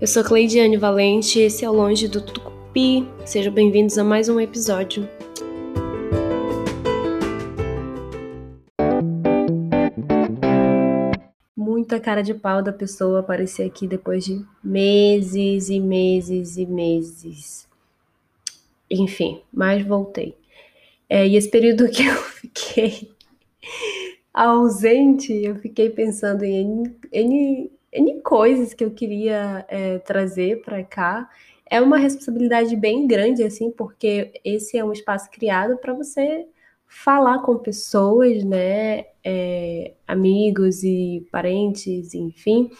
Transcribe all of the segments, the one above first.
Eu sou Cleidiane Valente, esse é o Longe do Tucupi. Sejam bem-vindos a mais um episódio. Muita cara de pau da pessoa aparecer aqui depois de meses e meses e meses. Enfim, mas voltei. É, e esse período que eu fiquei ausente, eu fiquei pensando em N, N coisas que eu queria é, trazer para cá. É uma responsabilidade bem grande, assim, porque esse é um espaço criado para você falar com pessoas, né? É, amigos e parentes, enfim.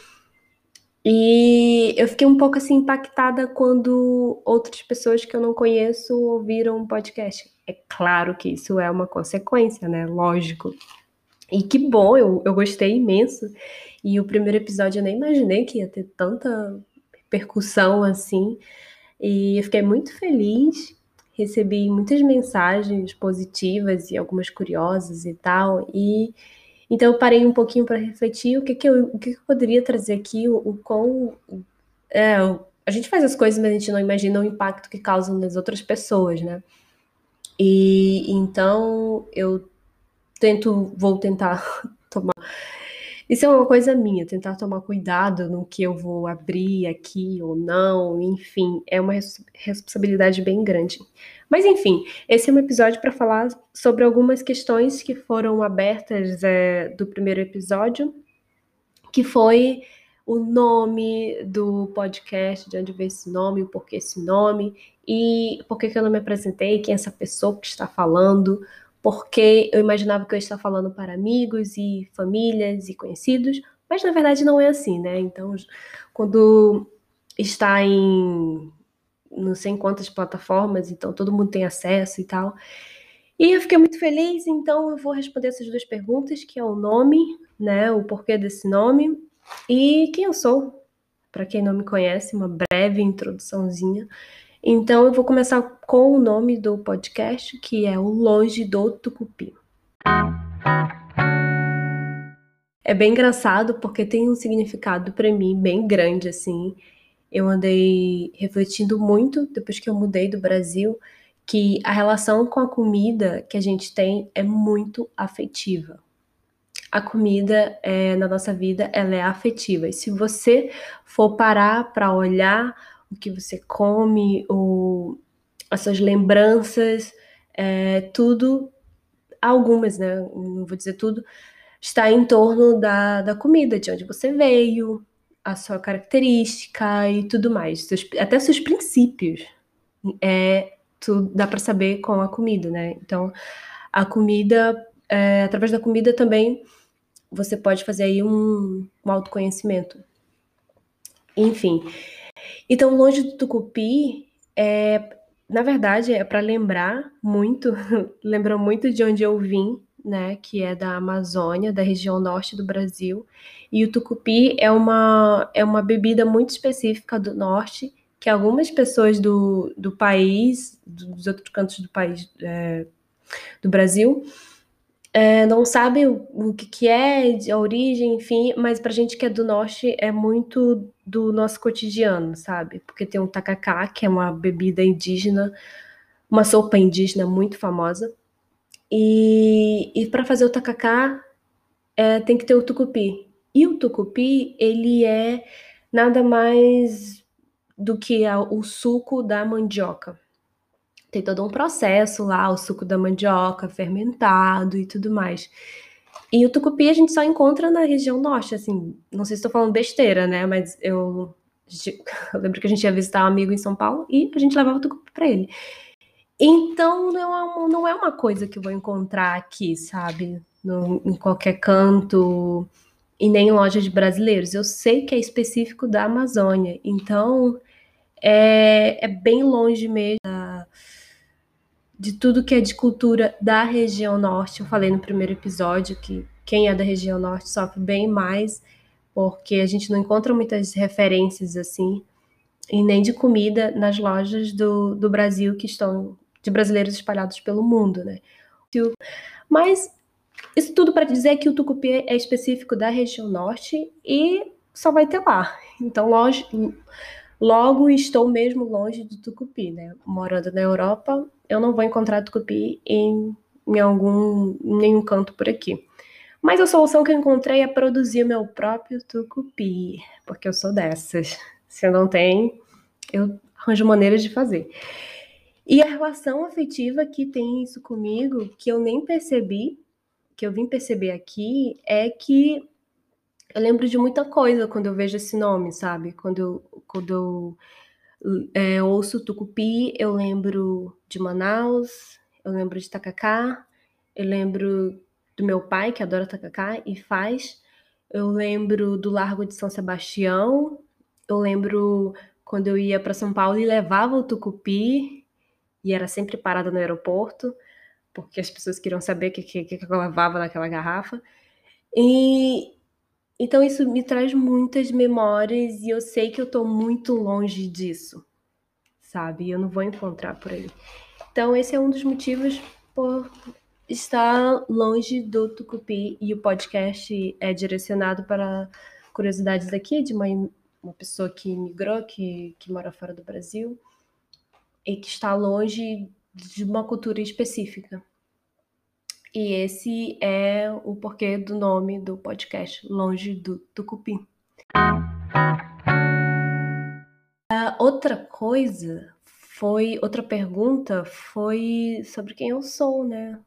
E eu fiquei um pouco assim impactada quando outras pessoas que eu não conheço ouviram um podcast. É claro que isso é uma consequência, né? Lógico. E que bom, eu, eu gostei imenso. E o primeiro episódio eu nem imaginei que ia ter tanta repercussão assim. E eu fiquei muito feliz. Recebi muitas mensagens positivas e algumas curiosas e tal. E então eu parei um pouquinho para refletir o que, que, eu, o que, que eu poderia trazer aqui, o, o quão. É, a gente faz as coisas, mas a gente não imagina o impacto que causam nas outras pessoas, né? E então eu tento, vou tentar tomar. Isso é uma coisa minha, tentar tomar cuidado no que eu vou abrir aqui ou não, enfim, é uma responsabilidade bem grande. Mas enfim, esse é um episódio para falar sobre algumas questões que foram abertas é, do primeiro episódio, que foi o nome do podcast, de onde veio esse nome, o porquê esse nome, e por que eu não me apresentei, quem é essa pessoa que está falando, porque eu imaginava que eu estava falando para amigos e famílias e conhecidos, mas na verdade não é assim, né? Então, quando está em não sei quantas plataformas, então todo mundo tem acesso e tal. E eu fiquei muito feliz, então eu vou responder essas duas perguntas, que é o nome, né, o porquê desse nome e quem eu sou. Para quem não me conhece, uma breve introduçãozinha. Então eu vou começar com o nome do podcast, que é o Longe do Tucupi. É bem engraçado porque tem um significado para mim bem grande assim. Eu andei refletindo muito depois que eu mudei do Brasil que a relação com a comida que a gente tem é muito afetiva. A comida é, na nossa vida ela é afetiva e se você for parar para olhar o que você come, o, as suas lembranças, é, tudo, algumas, né? Não vou dizer tudo, está em torno da, da comida, de onde você veio, a sua característica e tudo mais, seus, até seus princípios. É, tudo, dá para saber com a comida, né? Então, a comida, é, através da comida também, você pode fazer aí um, um autoconhecimento. Enfim, então, longe do tucupi, é, na verdade, é para lembrar muito, lembra muito de onde eu vim, né, que é da Amazônia, da região norte do Brasil. E o tucupi é uma, é uma bebida muito específica do norte, que algumas pessoas do, do país, dos outros cantos do país, é, do Brasil, é, não sabe o, o que, que é, a origem, enfim, mas pra gente que é do norte é muito do nosso cotidiano, sabe? Porque tem o tacacá, que é uma bebida indígena, uma sopa indígena muito famosa. E, e para fazer o tacacá é, tem que ter o tucupi. E o tucupi, ele é nada mais do que a, o suco da mandioca tem todo um processo lá, o suco da mandioca fermentado e tudo mais. E o tucupi a gente só encontra na região norte, assim, não sei se estou falando besteira, né, mas eu, eu, lembro que a gente ia visitar um amigo em São Paulo e a gente levava o tucupi para ele. Então não é, uma, não é uma coisa que eu vou encontrar aqui, sabe, no, em qualquer canto e nem em loja de brasileiros. Eu sei que é específico da Amazônia, então é, é bem longe mesmo de tudo que é de cultura da região norte. Eu falei no primeiro episódio que quem é da região norte sofre bem mais, porque a gente não encontra muitas referências assim, e nem de comida nas lojas do, do Brasil que estão de brasileiros espalhados pelo mundo, né? Mas isso tudo para dizer que o tucupi é específico da região norte e só vai ter lá. Então, logo, logo estou mesmo longe do tucupi, né? Morando na Europa, eu não vou encontrar tucupi em, em algum nenhum canto por aqui. Mas a solução que eu encontrei é produzir meu próprio tucupi, porque eu sou dessas. Se não tem, eu arranjo maneiras de fazer. E a relação afetiva que tem isso comigo, que eu nem percebi, que eu vim perceber aqui, é que eu lembro de muita coisa quando eu vejo esse nome, sabe? Quando eu, quando eu é, ouço Tucupi, eu lembro de Manaus, eu lembro de Tacacá, eu lembro do meu pai, que adora tacacá e faz. Eu lembro do Largo de São Sebastião. Eu lembro quando eu ia para São Paulo e levava o tucupi e era sempre parada no aeroporto, porque as pessoas queriam saber o que, que, que eu levava naquela garrafa. E então isso me traz muitas memórias e eu sei que eu estou muito longe disso, sabe? Eu não vou encontrar por aí. Então esse é um dos motivos por está longe do Tucupi e o podcast é direcionado para curiosidades aqui de uma, uma pessoa que migrou, que, que mora fora do Brasil e que está longe de uma cultura específica. E esse é o porquê do nome do podcast, Longe do Tucupi. A outra coisa foi, outra pergunta foi sobre quem eu sou, né?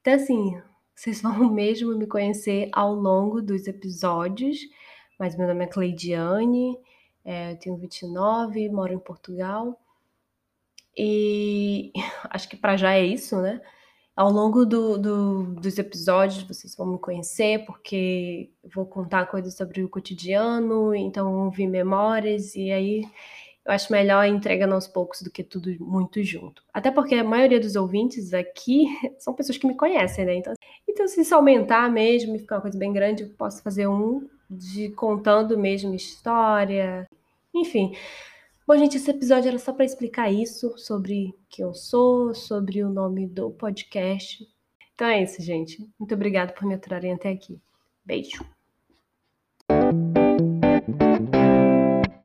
Então, assim, vocês vão mesmo me conhecer ao longo dos episódios, mas meu nome é Cleidiane, é, eu tenho 29, moro em Portugal. E acho que para já é isso, né? Ao longo do, do, dos episódios vocês vão me conhecer, porque vou contar coisas sobre o cotidiano, então ouvir memórias, e aí eu acho melhor entregando aos poucos do que tudo muito junto. Até porque a maioria dos ouvintes aqui são pessoas que me conhecem, né? Então, então se isso aumentar mesmo e ficar uma coisa bem grande, eu posso fazer um de contando mesmo história. Enfim. Bom, gente, esse episódio era só para explicar isso, sobre quem eu sou, sobre o nome do podcast. Então é isso, gente. Muito obrigada por me aturarem até aqui. Beijo.